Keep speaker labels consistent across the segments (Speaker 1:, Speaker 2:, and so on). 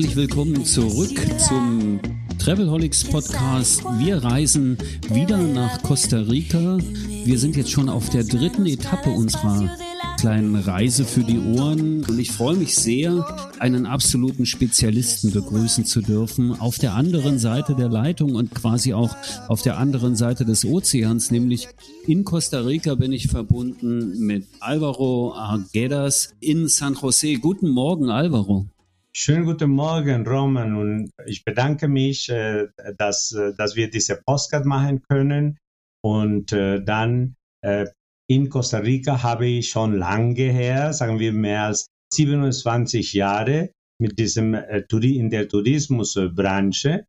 Speaker 1: Herzlich willkommen zurück zum Travelholics Podcast. Wir reisen wieder nach Costa Rica. Wir sind jetzt schon auf der dritten Etappe unserer kleinen Reise für die Ohren. Und ich freue mich sehr, einen absoluten Spezialisten begrüßen zu dürfen. Auf der anderen Seite der Leitung und quasi auch auf der anderen Seite des Ozeans, nämlich in Costa Rica bin ich verbunden mit Alvaro Arguedas in San Jose. Guten Morgen, Alvaro.
Speaker 2: Schönen guten Morgen, Roman. Und ich bedanke mich, äh, dass, äh, dass wir diese Postcard machen können. Und äh, dann in Costa Rica habe ich schon lange her, sagen wir mehr als 27 Jahre mit diesem in der Tourismusbranche.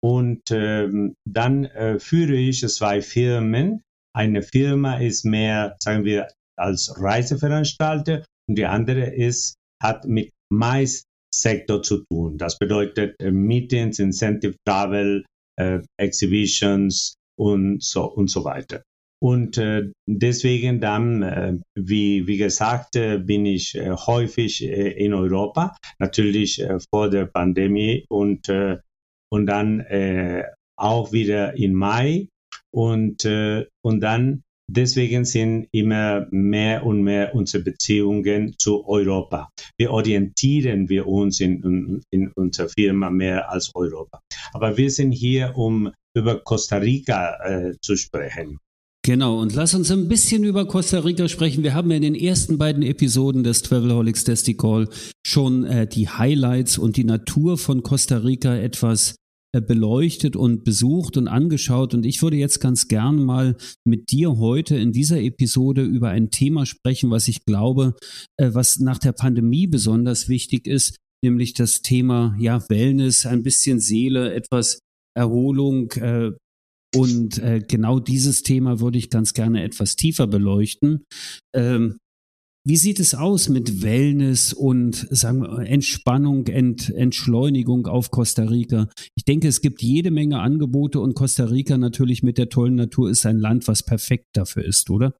Speaker 2: Und ähm, dann führe ich zwei Firmen. Eine Firma ist mehr, sagen wir, als Reiseveranstalter und die andere ist, hat mit meist Sektor zu tun. Das bedeutet äh, Meetings, Incentive Travel, äh, Exhibitions und so, und so weiter. Und äh, deswegen dann, wie, wie gesagt, bin ich häufig in Europa, natürlich vor der Pandemie und, und dann auch wieder in Mai und, und dann Deswegen sind immer mehr und mehr unsere Beziehungen zu Europa. Wir orientieren wir uns in, in unserer Firma mehr als Europa. Aber wir sind hier, um über Costa Rica äh, zu sprechen.
Speaker 1: Genau, und lass uns ein bisschen über Costa Rica sprechen. Wir haben in den ersten beiden Episoden des Travelholics Desticall schon äh, die Highlights und die Natur von Costa Rica etwas beleuchtet und besucht und angeschaut. Und ich würde jetzt ganz gern mal mit dir heute in dieser Episode über ein Thema sprechen, was ich glaube, äh, was nach der Pandemie besonders wichtig ist, nämlich das Thema ja Wellness, ein bisschen Seele, etwas Erholung. Äh, und genau dieses Thema würde ich ganz gerne etwas tiefer beleuchten. Ähm, wie sieht es aus mit Wellness und sagen wir, Entspannung, Ent, Entschleunigung auf Costa Rica? Ich denke, es gibt jede Menge Angebote und Costa Rica natürlich mit der tollen Natur ist ein Land, was perfekt dafür ist, oder?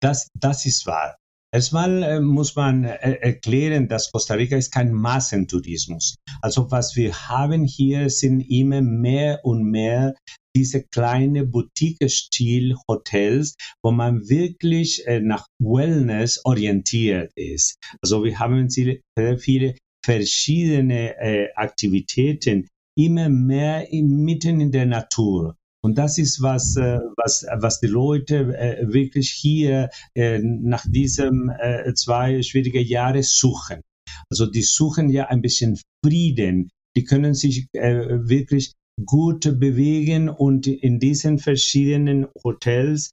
Speaker 2: Das, das ist wahr. Erstmal äh, muss man äh, erklären, dass Costa Rica ist kein Massentourismus. Also was wir haben hier sind immer mehr und mehr diese kleine Boutique-Stil-Hotels, wo man wirklich äh, nach Wellness orientiert ist. Also wir haben sehr viele verschiedene Aktivitäten, immer mehr mitten in der Natur. Und das ist was, äh, was, was die Leute äh, wirklich hier äh, nach diesen äh, zwei schwierigen Jahren suchen. Also die suchen ja ein bisschen Frieden. Die können sich wirklich gut bewegen und in diesen verschiedenen Hotels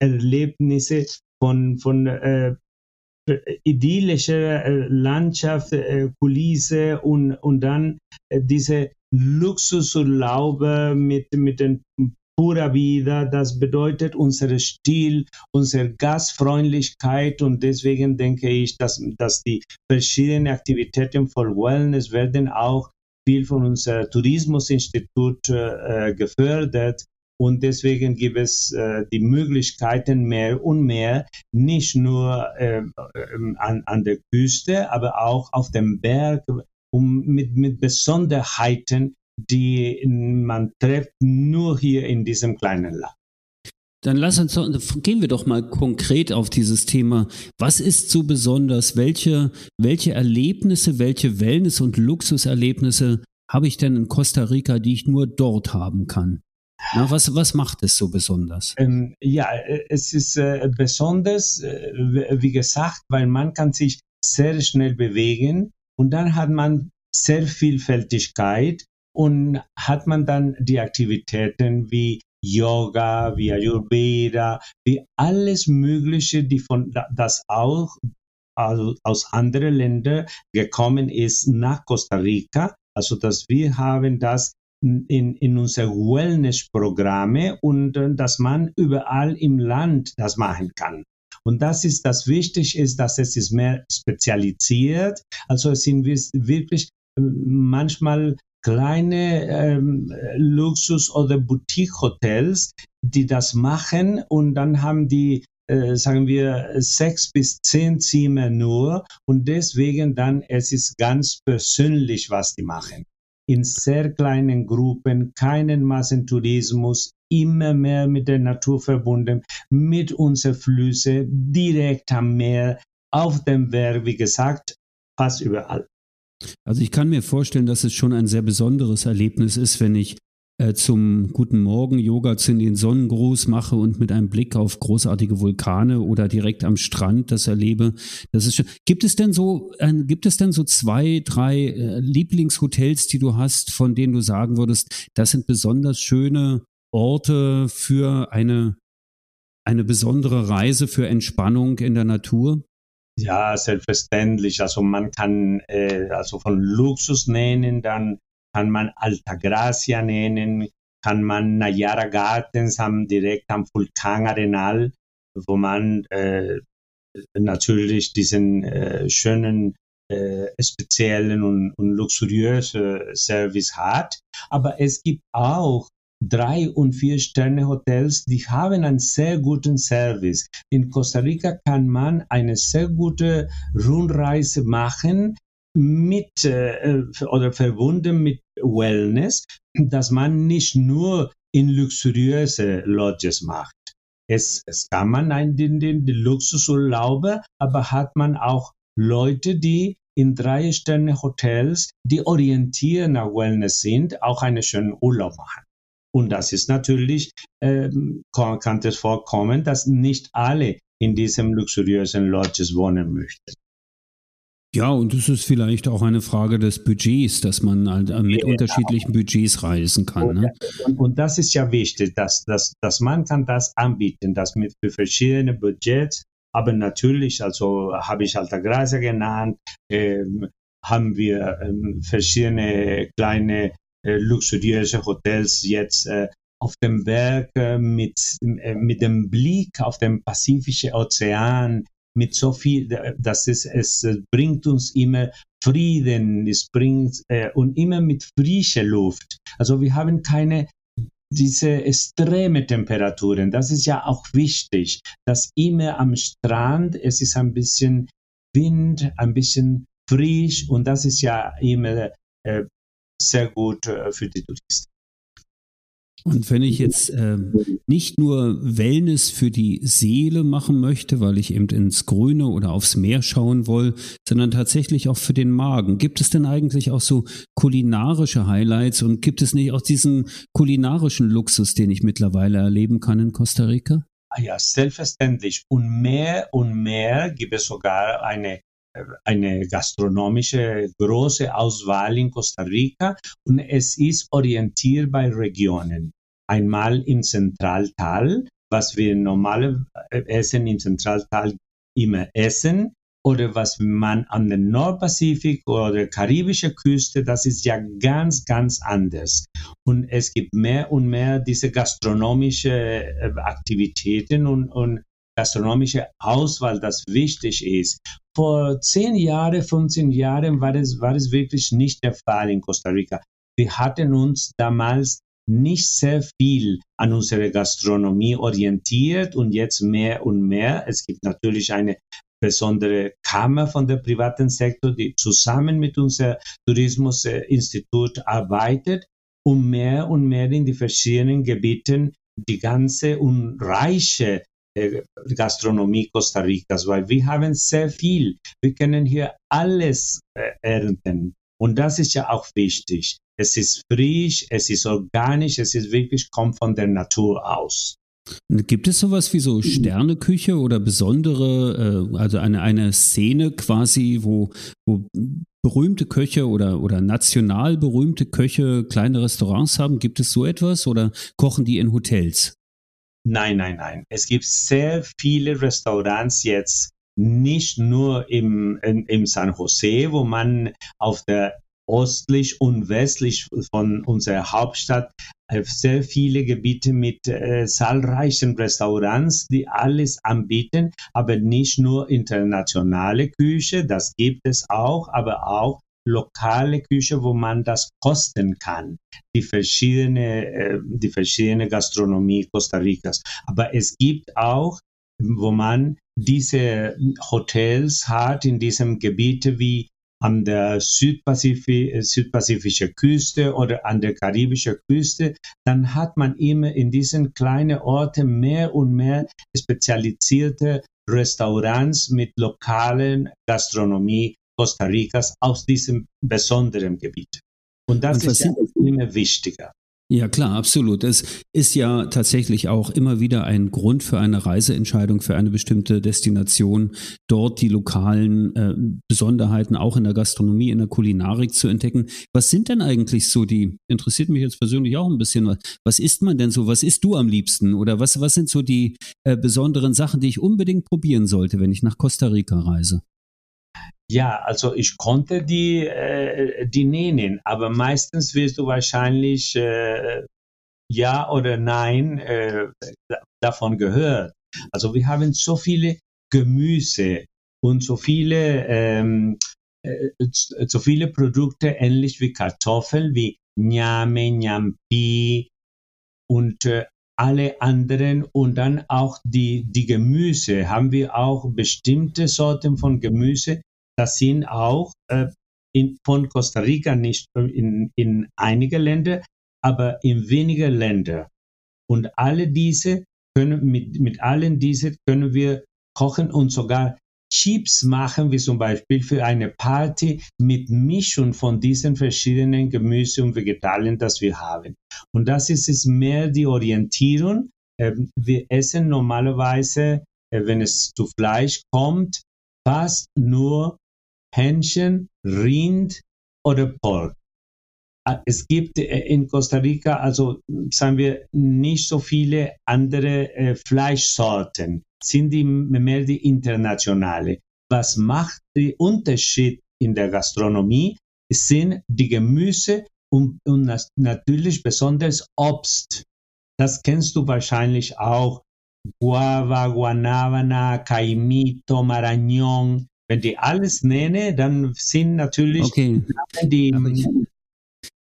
Speaker 2: Erlebnisse von, von äh, idyllischer Landschaft, Kulisse und, und dann diese Luxusurlaube mit, mit den pura vida, das bedeutet unser Stil, unsere Gastfreundlichkeit und deswegen denke ich, dass, dass die verschiedenen Aktivitäten von Wellness werden auch viel von unserem Tourismusinstitut äh, gefördert. Und deswegen gibt es äh, die Möglichkeiten mehr und mehr, nicht nur äh, an, an der Küste, aber auch auf dem Berg, um mit, mit Besonderheiten, die man trifft nur hier in diesem kleinen Land.
Speaker 1: Dann lass uns gehen wir doch mal konkret auf dieses Thema. Was ist so besonders? Welche, welche Erlebnisse, welche Wellness- und Luxuserlebnisse habe ich denn in Costa Rica, die ich nur dort haben kann? Na, was, was macht es so besonders?
Speaker 2: Ähm, ja, es ist äh, besonders, äh, wie gesagt, weil man kann sich sehr schnell bewegen und dann hat man sehr Vielfältigkeit und hat man dann die Aktivitäten wie Yoga, wie Ayurveda, wie alles Mögliche, die von das auch also aus anderen Ländern gekommen ist nach Costa Rica. Also dass wir haben das in, in unsere Wellness-Programme und äh, dass man überall im Land das machen kann. Und das ist das Wichtige ist, dass es ist mehr spezialisiert. Also sind wir wirklich äh, manchmal kleine ähm, Luxus- oder Boutique-Hotels, die das machen und dann haben die äh, sagen wir, sechs bis zehn Zimmer nur und deswegen dann, es ist ganz persönlich, was die machen. In sehr kleinen Gruppen, keinen Massentourismus, immer mehr mit der Natur verbunden, mit unseren Flüssen, direkt am Meer, auf dem Berg, wie gesagt, fast überall.
Speaker 1: Also ich kann mir vorstellen, dass es schon ein sehr besonderes Erlebnis ist, wenn ich äh, zum Guten Morgen Yoga zu den Sonnengruß mache und mit einem Blick auf großartige Vulkane oder direkt am Strand das erlebe. Das ist schon, gibt es denn so, äh, gibt es denn so zwei, drei äh, Lieblingshotels, die du hast, von denen du sagen würdest, das sind besonders schöne Orte für eine, eine besondere Reise für Entspannung in der Natur?
Speaker 2: Ja, selbstverständlich. Also man kann äh, also von Luxus nennen, dann kann man Altagracia nennen, kann man Nayara Gardens haben direkt am Vulkan Arenal, wo man äh, natürlich diesen äh, schönen äh, speziellen und, und luxuriösen Service hat. Aber es gibt auch drei und vier Sterne Hotels, die haben einen sehr guten Service. In Costa Rica kann man eine sehr gute Rundreise machen mit äh, oder verbunden mit Wellness, dass man nicht nur in luxuriöse Lodges macht. Es, es kann man einen, den, den, Luxusurlaube, aber hat man auch Leute, die in drei Sterne Hotels, die orientiert nach Wellness sind, auch einen schönen Urlaub machen. Und das ist natürlich, ähm, kann es vorkommen, dass nicht alle in diesem luxuriösen Lodges wohnen möchten.
Speaker 1: Ja, und es ist vielleicht auch eine Frage des Budgets, dass man halt äh, mit ja, unterschiedlichen Budgets reisen kann.
Speaker 2: Ne? Und, und, das ist ja wichtig, dass, dass, dass man kann das anbieten, dass mit für verschiedene Budgets, aber natürlich, also habe ich Altagracia genannt, ähm, haben wir ähm, verschiedene kleine äh, luxuriöse Hotels jetzt äh, auf dem Berg äh, mit, äh, mit dem Blick auf den Pazifischen Ozean, mit so viel, dass es, es bringt uns immer Frieden, es bringt äh, und immer mit frischer Luft. Also wir haben keine diese extreme Temperaturen. Das ist ja auch wichtig, dass immer am Strand es ist ein bisschen Wind, ein bisschen frisch und das ist ja immer äh, sehr gut äh, für die Touristen.
Speaker 1: Und wenn ich jetzt äh, nicht nur Wellness für die Seele machen möchte, weil ich eben ins Grüne oder aufs Meer schauen will, sondern tatsächlich auch für den Magen, gibt es denn eigentlich auch so kulinarische Highlights und gibt es nicht auch diesen kulinarischen Luxus, den ich mittlerweile erleben kann in Costa Rica?
Speaker 2: Ah ja, selbstverständlich. Und mehr und mehr gibt es sogar eine eine gastronomische große Auswahl in Costa Rica und es ist orientiert bei Regionen einmal im Zentraltal, was wir normale äh, Essen im Zentraltal immer essen, oder was man an der Nordpazifik oder karibische Küste, das ist ja ganz, ganz anders. Und es gibt mehr und mehr diese gastronomische äh, Aktivitäten und, und gastronomische Auswahl, das wichtig ist. Vor zehn Jahren, 15 Jahren war es, war es wirklich nicht der Fall in Costa Rica. Wir hatten uns damals nicht sehr viel an unsere Gastronomie orientiert und jetzt mehr und mehr. Es gibt natürlich eine besondere Kammer von der privaten Sektor, die zusammen mit unserem Tourismusinstitut arbeitet, um mehr und mehr in die verschiedenen Gebieten die ganze und reiche äh, Gastronomie Costa Ricas, weil wir haben sehr viel. Wir können hier alles äh, ernten. Und das ist ja auch wichtig. Es ist frisch, es ist organisch, es ist wirklich, kommt von der Natur aus.
Speaker 1: Gibt es sowas wie so Sterneküche oder besondere, äh, also eine, eine Szene quasi, wo, wo berühmte Köche oder, oder national berühmte Köche kleine Restaurants haben? Gibt es so etwas oder kochen die in Hotels?
Speaker 2: Nein, nein, nein. Es gibt sehr viele Restaurants jetzt, nicht nur im, in, im San Jose, wo man auf der ostlich und westlich von unserer Hauptstadt äh, sehr viele Gebiete mit äh, zahlreichen Restaurants, die alles anbieten, aber nicht nur internationale Küche, das gibt es auch, aber auch lokale Küche, wo man das kosten kann, die verschiedene, äh, die verschiedene Gastronomie Costa Ricas. Aber es gibt auch, wo man diese Hotels hat in diesem Gebiet wie an der Südpazifi äh, südpazifischen Küste oder an der karibischen Küste, dann hat man immer in diesen kleinen Orten mehr und mehr spezialisierte Restaurants mit lokalen Gastronomie Costa Ricas aus diesem besonderen Gebiet. Und das und ist immer wichtiger.
Speaker 1: Ja, klar, absolut. Es ist ja tatsächlich auch immer wieder ein Grund für eine Reiseentscheidung für eine bestimmte Destination, dort die lokalen äh, Besonderheiten auch in der Gastronomie, in der Kulinarik zu entdecken. Was sind denn eigentlich so die, interessiert mich jetzt persönlich auch ein bisschen, was, isst man denn so? Was isst du am liebsten? Oder was, was sind so die äh, besonderen Sachen, die ich unbedingt probieren sollte, wenn ich nach Costa Rica reise?
Speaker 2: Ja, also ich konnte die, äh, die nennen, aber meistens wirst du wahrscheinlich äh, ja oder nein äh, davon gehört. Also wir haben so viele Gemüse und so viele, ähm, äh, so viele Produkte ähnlich wie Kartoffeln, wie Nyame, Nyampi und äh, alle anderen und dann auch die, die Gemüse. Haben wir auch bestimmte Sorten von Gemüse, das sind auch äh, in, von Costa Rica nicht in, in einige Länder, aber in weniger Länder. Und alle diese können, mit, mit allen diese können wir kochen und sogar Chips machen, wie zum Beispiel für eine Party mit Mischung von diesen verschiedenen Gemüse und Vegetalien, das wir haben. Und das ist es mehr die Orientierung. Ähm, wir essen normalerweise, äh, wenn es zu Fleisch kommt, fast nur Hähnchen, Rind oder Pork. Ah, es gibt äh, in Costa Rica, also sagen wir, nicht so viele andere äh, Fleischsorten, sind die mehr die internationale. Was macht den Unterschied in der Gastronomie? sind die Gemüse und, und natürlich besonders Obst. Das kennst du wahrscheinlich auch. Guava, Guanábana, Caimito, Marañón, wenn die alles nenne, dann sind natürlich
Speaker 1: okay. die.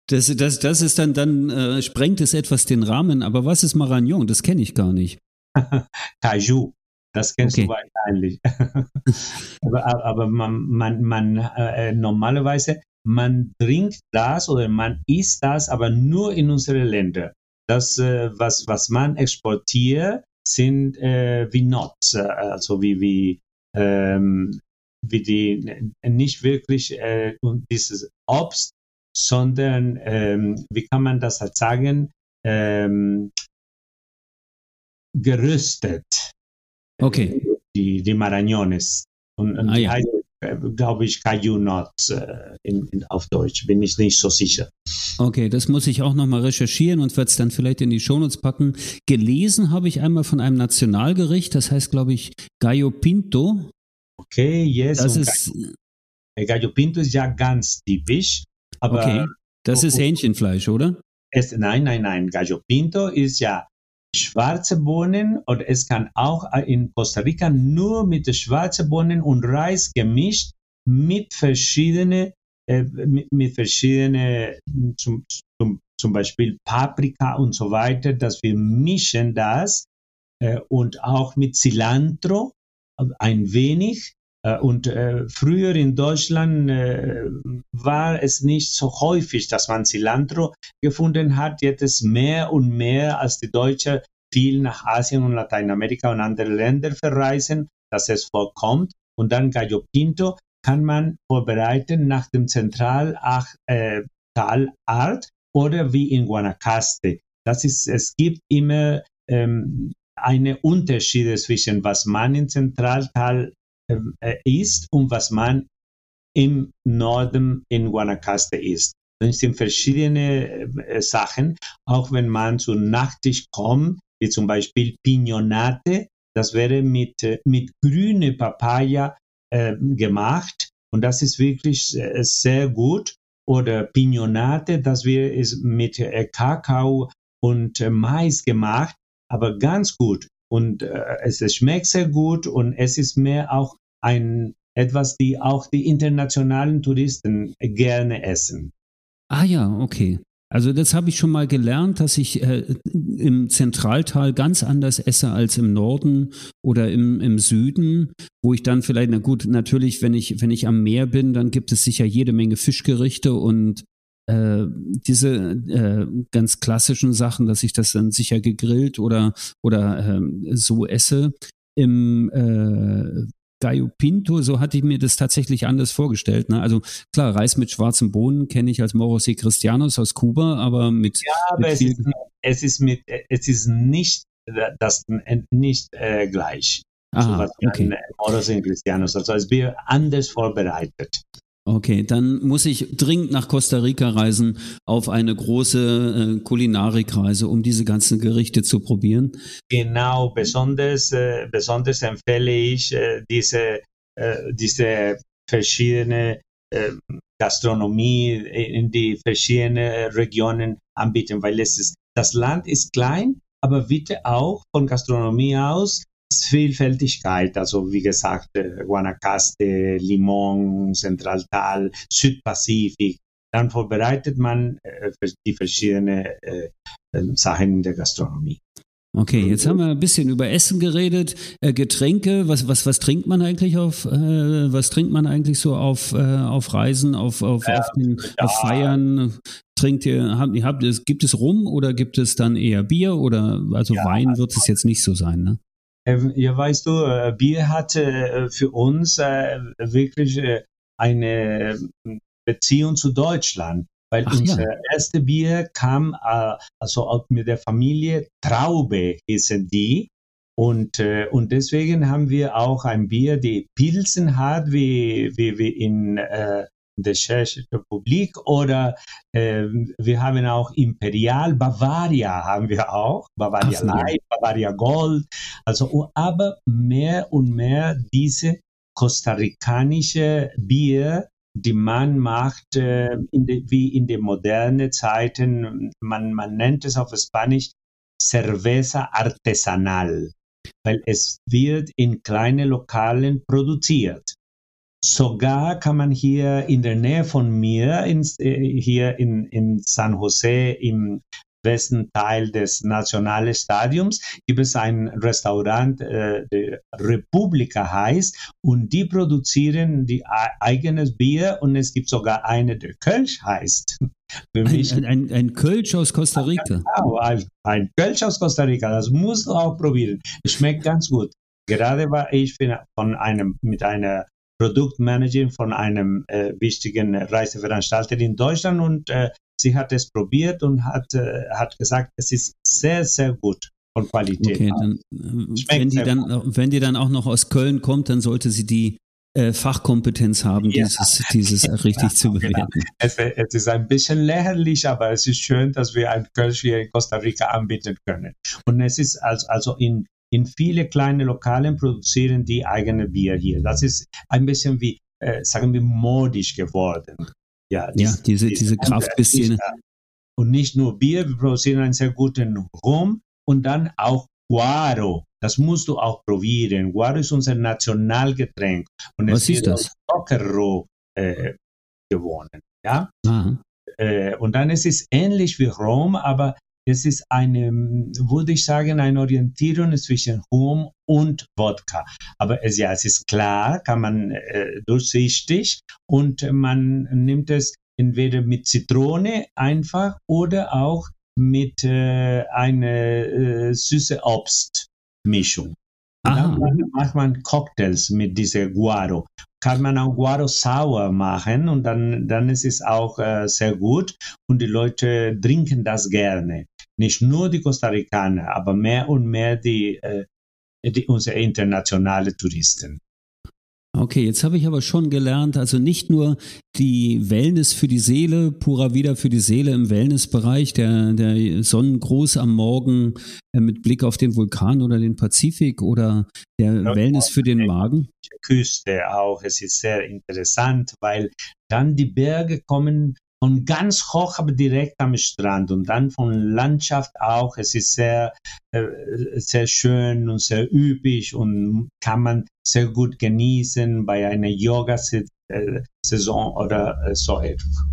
Speaker 1: Das, das, das ist dann, dann äh, sprengt es etwas den Rahmen. Aber was ist Maragnon? Das kenne ich gar nicht.
Speaker 2: Caju, das kennst okay. du wahrscheinlich. aber, aber man, man, man äh, normalerweise, man trinkt das oder man isst das, aber nur in unsere Länder. Das, äh, was, was man exportiert, sind äh, wie Nuts, äh, also wie, wie ähm, wie die nicht wirklich äh, dieses Obst, sondern ähm, wie kann man das halt sagen, ähm, gerüstet.
Speaker 1: Okay.
Speaker 2: Die, die Marañones. Und, und ah, die ja. heißt, äh, glaube ich, Caju Nuts äh, in, in, auf Deutsch, bin ich nicht so sicher.
Speaker 1: Okay, das muss ich auch nochmal recherchieren und werde es dann vielleicht in die Shownotes packen. Gelesen habe ich einmal von einem Nationalgericht, das heißt, glaube ich, Gallo Pinto.
Speaker 2: Okay, yes.
Speaker 1: Das ist,
Speaker 2: Gallo, Gallo Pinto ist ja ganz typisch. Aber okay,
Speaker 1: das ist Hähnchenfleisch, oder?
Speaker 2: Es, nein, nein, nein. Gallo Pinto ist ja schwarze Bohnen oder es kann auch in Costa Rica nur mit schwarzen Bohnen und Reis gemischt mit verschiedenen, äh, mit, mit verschiedenen, zum, zum, zum Beispiel Paprika und so weiter, dass wir mischen das äh, und auch mit Cilantro ein wenig. Äh, und äh, früher in Deutschland äh, war es nicht so häufig, dass man Cilantro gefunden hat. Jetzt ist mehr und mehr, als die Deutschen viel nach Asien und Lateinamerika und andere Länder verreisen, dass es vorkommt. Und dann Gallo Pinto kann man vorbereiten nach dem Zentraltalart äh, oder wie in Guanacaste. Das ist, es gibt immer ähm, eine Unterschiede zwischen was man im Zentraltal ähm, äh, ist und was man im Norden in Guanacaste ist. Es sind verschiedene äh, Sachen, auch wenn man zu Nachtisch kommt, wie zum Beispiel Pignonate, das wäre mit, äh, mit grüne Papaya äh, gemacht und das ist wirklich äh, sehr gut. Oder Pignonate, das ist mit äh, Kakao und äh, Mais gemacht, aber ganz gut. Und es, es schmeckt sehr gut und es ist mehr auch ein etwas, die auch die internationalen Touristen gerne essen.
Speaker 1: Ah ja, okay. Also das habe ich schon mal gelernt, dass ich äh, im Zentraltal ganz anders esse als im Norden oder im, im Süden, wo ich dann vielleicht, na gut, natürlich, wenn ich, wenn ich am Meer bin, dann gibt es sicher jede Menge Fischgerichte und äh, diese äh, ganz klassischen Sachen, dass ich das dann sicher gegrillt oder, oder äh, so esse. Im äh, Gallo Pinto, so hatte ich mir das tatsächlich anders vorgestellt. Ne? Also klar, Reis mit schwarzen Bohnen kenne ich als Moros y Cristianos aus Kuba, aber mit.
Speaker 2: Ja, aber
Speaker 1: mit
Speaker 2: es, ist, es, ist, mit, es ist nicht, das, nicht äh, gleich.
Speaker 1: Aha,
Speaker 2: so okay. Moros y Cristianos. Also es wird anders vorbereitet.
Speaker 1: Okay, dann muss ich dringend nach Costa Rica reisen auf eine große äh, Kulinarikreise, um diese ganzen Gerichte zu probieren.
Speaker 2: Genau, besonders, äh, besonders empfehle ich äh, diese, äh, diese verschiedene äh, Gastronomie in die verschiedenen Regionen anbieten, weil es ist, das Land ist klein, aber bitte auch von Gastronomie aus Vielfältigkeit, also wie gesagt, äh, Guanacaste, Limon, Centraltal, Südpazifik. Dann vorbereitet man äh, die verschiedenen äh, Sachen in der Gastronomie.
Speaker 1: Okay, jetzt haben wir ein bisschen über Essen geredet, äh, Getränke. Was, was, was trinkt man eigentlich auf, äh, was trinkt man eigentlich so auf, äh, auf Reisen, auf, auf, auf, den, ja. auf Feiern? Trinkt ihr, habt, habt, gibt es Rum oder gibt es dann eher Bier oder also ja, Wein wird es jetzt nicht so sein, ne?
Speaker 2: Ähm, ja, weißt du, äh, Bier hatte äh, für uns äh, wirklich eine Beziehung zu Deutschland, weil Ach, unser ja. erste Bier kam also mit der Familie Traube hießen die. Und, und deswegen haben wir auch ein Bier, die Pilzen hat, wie, wie, wie in äh, der Tschechischen Republik oder äh, wir haben auch Imperial Bavaria haben wir auch, Bavaria so. Light, Bavaria Gold, also aber mehr und mehr diese kostarikanische Bier, die man macht, äh, in de, wie in den modernen Zeiten, man, man nennt es auf Spanisch Cerveza artesanal, weil es wird in kleinen Lokalen produziert. Sogar kann man hier in der Nähe von mir, in, äh, hier in, in San Jose im Westen Teil des Nationalstadiums gibt es ein Restaurant, äh, der Republika heißt, und die produzieren die eigenes Bier und es gibt sogar eine, der Kölsch heißt.
Speaker 1: Für mich, ein, ein, ein Kölsch aus Costa Rica.
Speaker 2: Genau, ein, ein Kölsch aus Costa Rica, das musst du auch probieren. Schmeckt ganz gut. Gerade war ich von einem, mit einer Produktmanagerin von einem äh, wichtigen Reiseveranstalter in Deutschland und äh, sie hat es probiert und hat, äh, hat gesagt, es ist sehr, sehr gut von Qualität. Okay,
Speaker 1: dann, äh, wenn, die dann, gut. wenn die dann auch noch aus Köln kommt, dann sollte sie die äh, Fachkompetenz haben, ja. dieses, dieses richtig ja, zu bewerten. Genau.
Speaker 2: Es, es, ist ein bisschen lächerlich, aber es ist schön, dass wir ein Kölsch hier in Costa Rica anbieten können. Und es ist also, also in in viele kleine Lokalen produzieren die eigene Bier hier. Das ist ein bisschen wie, äh, sagen wir, modisch geworden.
Speaker 1: Ja, dies, ja diese, diese Kraft bisschen.
Speaker 2: Und nicht nur Bier, wir produzieren einen sehr guten Rum und dann auch Guaro. Das musst du auch probieren. Guaro ist unser Nationalgetränk. Und
Speaker 1: Was ist das?
Speaker 2: Zuckerroh äh, gewonnen. Ja? Äh, und dann ist es ähnlich wie Rum, aber es ist eine, würde ich sagen, eine Orientierung zwischen Rum und Wodka. Aber es, ja, es ist klar, kann man äh, durchsichtig und man nimmt es entweder mit Zitrone einfach oder auch mit äh, einer äh, süße Obstmischung. Dann macht man Cocktails mit dieser Guaro kann man auch Guaro sauer machen und dann, dann ist es auch äh, sehr gut und die Leute trinken das gerne. Nicht nur die Costa Ricaner, aber mehr und mehr die, äh, die unsere internationalen Touristen.
Speaker 1: Okay, jetzt habe ich aber schon gelernt, also nicht nur die Wellness für die Seele, purer wieder für die Seele im Wellnessbereich, der, der Sonnengruß am Morgen äh, mit Blick auf den Vulkan oder den Pazifik oder der ja, Wellness für den Magen.
Speaker 2: Küste auch, es ist sehr interessant, weil dann die Berge kommen und ganz hoch, aber direkt am Strand und dann von Landschaft auch. Es ist sehr, äh, sehr schön und sehr üppig und kann man sehr gut genießen bei einer Yoga-Saison oder äh, so etwas.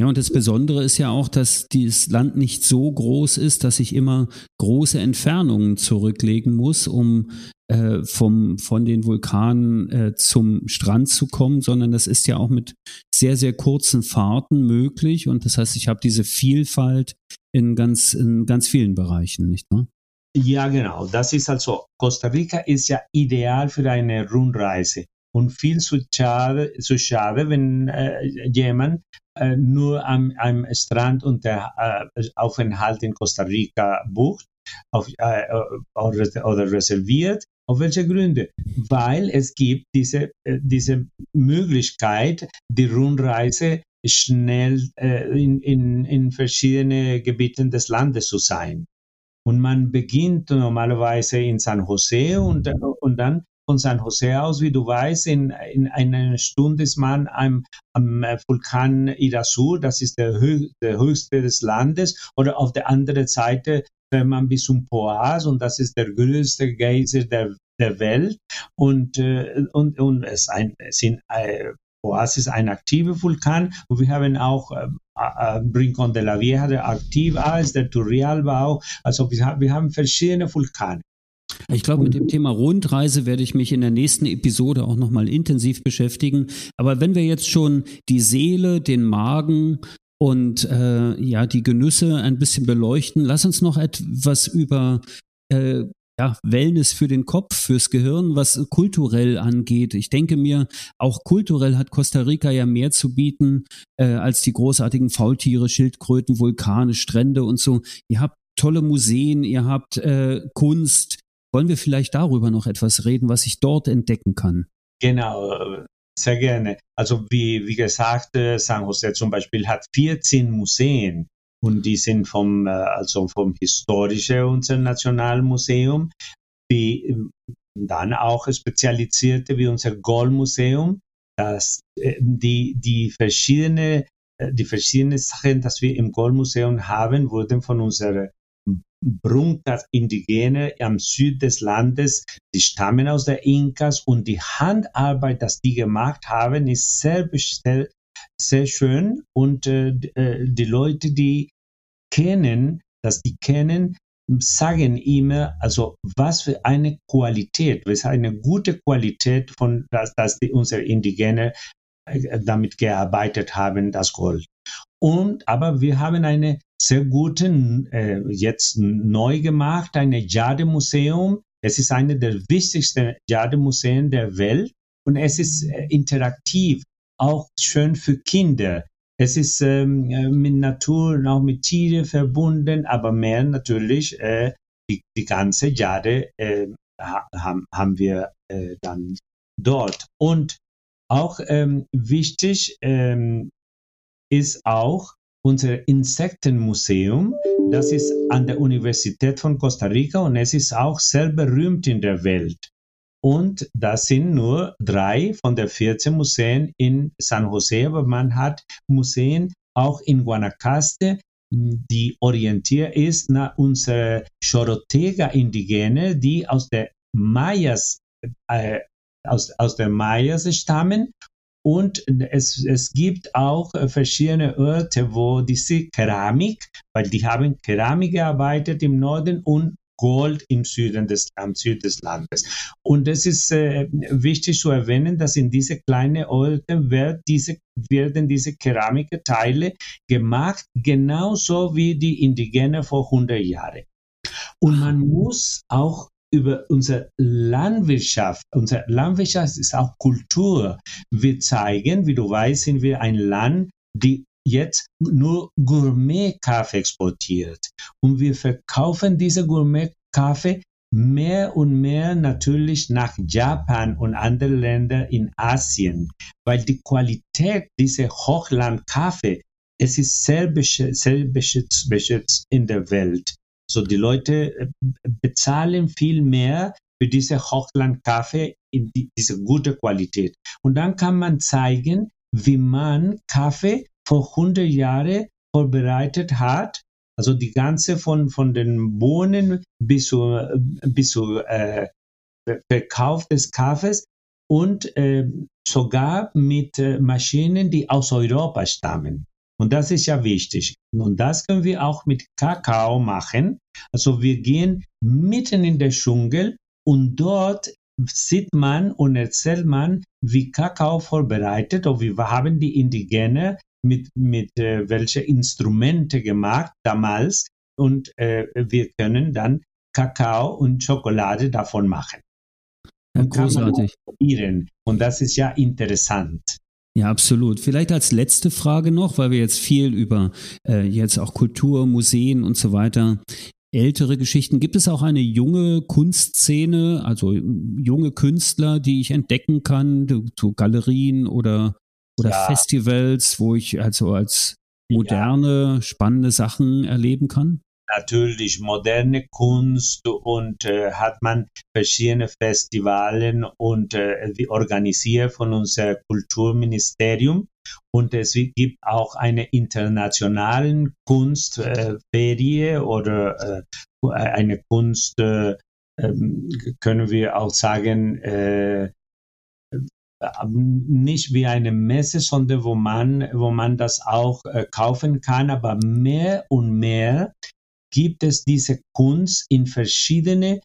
Speaker 1: Ja, und das Besondere ist ja auch, dass dieses Land nicht so groß ist, dass ich immer große Entfernungen zurücklegen muss, um äh, vom, von den Vulkanen äh, zum Strand zu kommen, sondern das ist ja auch mit sehr, sehr kurzen Fahrten möglich. Und das heißt, ich habe diese Vielfalt in ganz, in ganz vielen Bereichen, nicht wahr?
Speaker 2: Ja, genau. Das ist also, Costa Rica ist ja ideal für eine Rundreise und viel zu schade, zu schade wenn äh, jemand äh, nur am, am Strand und der äh, Aufenthalt in Costa Rica bucht auf, äh, oder, oder, reserviert. Auf welche Gründe? Weil es gibt diese, äh, diese Möglichkeit, die Rundreise schnell äh, in, in, in verschiedene Gebieten des Landes zu sein. Und man beginnt normalerweise in San Jose und, und dann von San Jose aus, wie du weißt, in, in einer Stunde ist man am, am Vulkan Irasu, das ist der, Hö der höchste des Landes, oder auf der anderen Seite fährt man bis zum Poas und das ist der größte Geyser der, der Welt und, äh, und, und es, ein, es sind äh, Poas ist ein aktiver Vulkan und wir haben auch äh, äh, Rincon de la Vieja, der aktiv ist, der Turrialba auch. Also wir, wir haben verschiedene Vulkane.
Speaker 1: Ich glaube, mit dem Thema Rundreise werde ich mich in der nächsten Episode auch nochmal intensiv beschäftigen. Aber wenn wir jetzt schon die Seele, den Magen und äh, ja die Genüsse ein bisschen beleuchten, lass uns noch etwas über äh, ja, Wellness für den Kopf, fürs Gehirn, was kulturell angeht. Ich denke mir, auch kulturell hat Costa Rica ja mehr zu bieten äh, als die großartigen Faultiere, Schildkröten, Vulkane, Strände und so. Ihr habt tolle Museen, ihr habt äh, Kunst, wollen wir vielleicht darüber noch etwas reden, was ich dort entdecken kann?
Speaker 2: Genau, sehr gerne. Also wie, wie gesagt, äh, San Jose zum Beispiel hat 14 Museen und die sind vom, äh, also vom historischen unser Nationalmuseum, wie äh, dann auch spezialisierte wie unser Goldmuseum, dass die, die verschiedene die verschiedenen Sachen, die wir im Goldmuseum haben, wurden von unserer Brunkas Indigene am Süd des Landes, die stammen aus der Inkas und die Handarbeit, das die gemacht haben, ist sehr, sehr schön und äh, äh, die Leute, die kennen, dass die kennen, sagen immer, also was für eine Qualität, was eine gute Qualität von, dass, dass die, unsere Indigene äh, damit gearbeitet haben, das Gold. Und, aber wir haben eine sehr guten, äh, jetzt neu gemacht, ein Jade-Museum. Es ist eine der wichtigsten Jade-Museen der Welt und es ist äh, interaktiv, auch schön für Kinder. Es ist ähm, äh, mit Natur und auch mit Tieren verbunden, aber mehr natürlich äh, die, die ganze Jade äh, haben, haben wir äh, dann dort. Und auch ähm, wichtig ähm, ist auch, unser Insektenmuseum. Das ist an der Universität von Costa Rica und es ist auch sehr berühmt in der Welt. Und das sind nur drei von der 14 Museen in San Jose, aber man hat Museen auch in Guanacaste, die orientiert ist nach unserer Chorotega-Indigene, die aus der Mayas, äh, aus, aus der Mayas stammen und es, es gibt auch äh, verschiedene Orte, wo diese Keramik, weil die haben Keramik gearbeitet im Norden und Gold im Süden des, am Süd des Landes. Und es ist äh, wichtig zu erwähnen, dass in diese kleinen Orte wird diese, werden diese Keramikteile gemacht, genauso wie die Indigenen vor 100 Jahren. Und man muss auch über unsere Landwirtschaft. Unsere Landwirtschaft ist auch Kultur. Wir zeigen, wie du weißt, sind wir ein Land, die jetzt nur Gourmet-Kaffee exportiert. Und wir verkaufen diese Gourmet-Kaffee mehr und mehr natürlich nach Japan und andere Länder in Asien, weil die Qualität dieser Hochlandkaffee, es ist sehr, beschützt, sehr beschützt in der Welt. So die Leute äh, bezahlen viel mehr für diese Hochlandkaffee in die, diese gute Qualität. Und dann kann man zeigen, wie man Kaffee vor 100 Jahren vorbereitet hat also die ganze von, von den Bohnen bis zu, bis zu äh, Verkauf des Kaffees und äh, sogar mit äh, Maschinen, die aus Europa stammen. Und das ist ja wichtig. Und das können wir auch mit Kakao machen. Also wir gehen mitten in der Dschungel und dort sieht man und erzählt man, wie Kakao vorbereitet und wir haben die Indigene mit, mit äh, welche Instrumente gemacht damals und äh, wir können dann Kakao und Schokolade davon machen.
Speaker 1: Ja, großartig.
Speaker 2: Und das ist ja interessant.
Speaker 1: Ja, absolut. Vielleicht als letzte Frage noch, weil wir jetzt viel über äh, jetzt auch Kultur, Museen und so weiter ältere Geschichten. Gibt es auch eine junge Kunstszene, also junge Künstler, die ich entdecken kann, zu Galerien oder oder ja. Festivals, wo ich also als moderne, ja. spannende Sachen erleben kann?
Speaker 2: Natürlich moderne Kunst und äh, hat man verschiedene Festivalen und äh, organisiert von unserem Kulturministerium. Und es gibt auch eine internationale Kunstferie äh, oder eine Kunst, äh, ähm, können wir auch sagen, äh, nicht wie eine Messe, sondern wo man, wo man das auch äh, kaufen kann. Aber mehr und mehr gibt es diese Kunst in verschiedene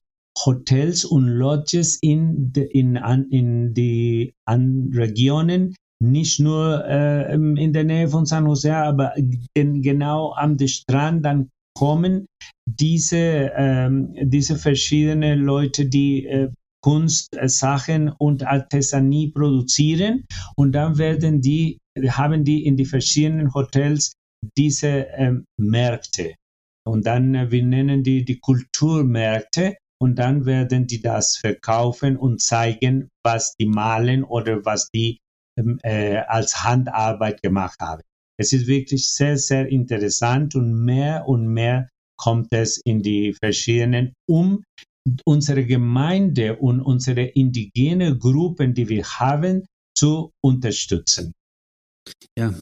Speaker 2: Hotels und Lodges in, in, in die an Regionen, nicht nur äh, in der Nähe von San Jose, aber in, genau am Strand, dann kommen diese, ähm, diese verschiedenen Leute, die äh, Kunstsachen und Artesanie produzieren und dann werden die, haben die in die verschiedenen Hotels diese ähm, Märkte. Und dann, äh, wir nennen die die Kulturmärkte und dann werden die das verkaufen und zeigen, was die malen oder was die ähm, äh, als Handarbeit gemacht haben. Es ist wirklich sehr, sehr interessant und mehr und mehr kommt es in die verschiedenen, um unsere Gemeinde und unsere indigene Gruppen, die wir haben, zu unterstützen.
Speaker 1: Ja,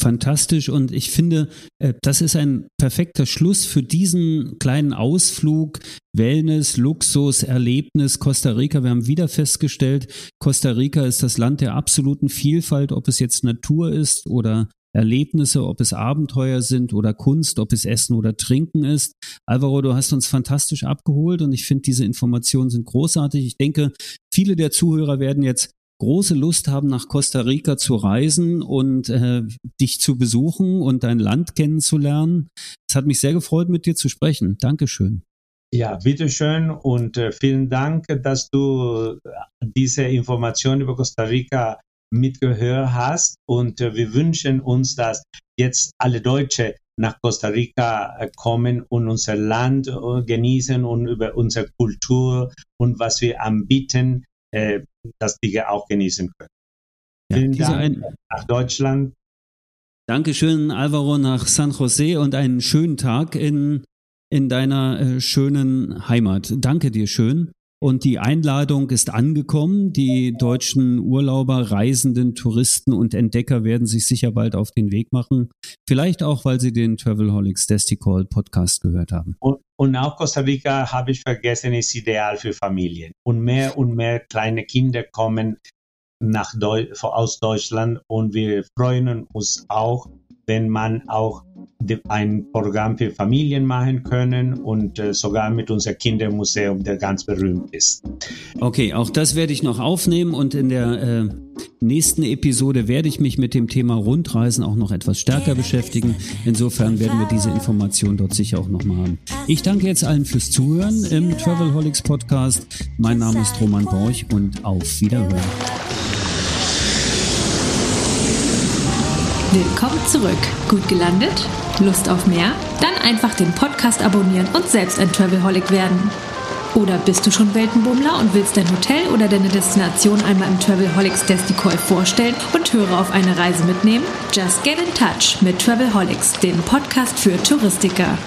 Speaker 1: fantastisch und ich finde, äh, das ist ein perfekter Schluss für diesen kleinen Ausflug Wellness, Luxus, Erlebnis Costa Rica. Wir haben wieder festgestellt, Costa Rica ist das Land der absoluten Vielfalt, ob es jetzt Natur ist oder Erlebnisse, ob es Abenteuer sind oder Kunst, ob es Essen oder Trinken ist. Alvaro, du hast uns fantastisch abgeholt und ich finde, diese Informationen sind großartig. Ich denke, viele der Zuhörer werden jetzt große Lust haben, nach Costa Rica zu reisen und äh, dich zu besuchen und dein Land kennenzulernen. Es hat mich sehr gefreut, mit dir zu sprechen. Dankeschön.
Speaker 2: Ja, bitteschön und äh, vielen Dank, dass du diese Information über Costa Rica mitgehört hast. Und äh, wir wünschen uns, dass jetzt alle Deutsche nach Costa Rica äh, kommen und unser Land äh, genießen und über unsere Kultur und was wir anbieten, äh, dass die auch genießen können. Ja, Vielen Dank ein... nach Deutschland.
Speaker 1: Dankeschön, Alvaro, nach San Jose und einen schönen Tag in, in deiner äh, schönen Heimat. Danke dir schön. Und die Einladung ist angekommen. Die deutschen Urlauber, Reisenden, Touristen und Entdecker werden sich sicher bald auf den Weg machen. Vielleicht auch, weil sie den Travelholics Desticall Podcast gehört haben.
Speaker 2: Und, und auch Costa Rica, habe ich vergessen, ist ideal für Familien. Und mehr und mehr kleine Kinder kommen nach Deu aus Deutschland und wir freuen uns auch, wenn man auch ein Programm für Familien machen können und äh, sogar mit unserem Kindermuseum, der ganz berühmt ist.
Speaker 1: Okay, auch das werde ich noch aufnehmen und in der äh, nächsten Episode werde ich mich mit dem Thema Rundreisen auch noch etwas stärker beschäftigen. Insofern werden wir diese Information dort sicher auch nochmal haben. Ich danke jetzt allen fürs Zuhören im Travelholics Podcast. Mein Name ist Roman Borch und auf Wiederhören.
Speaker 3: Willkommen zurück. Gut gelandet? Lust auf mehr? Dann einfach den Podcast abonnieren und selbst ein Travelholic werden. Oder bist du schon Weltenbummler und willst dein Hotel oder deine Destination einmal im Travelholics Desticall vorstellen und Hörer auf eine Reise mitnehmen? Just get in touch mit Travelholics, dem Podcast für Touristiker.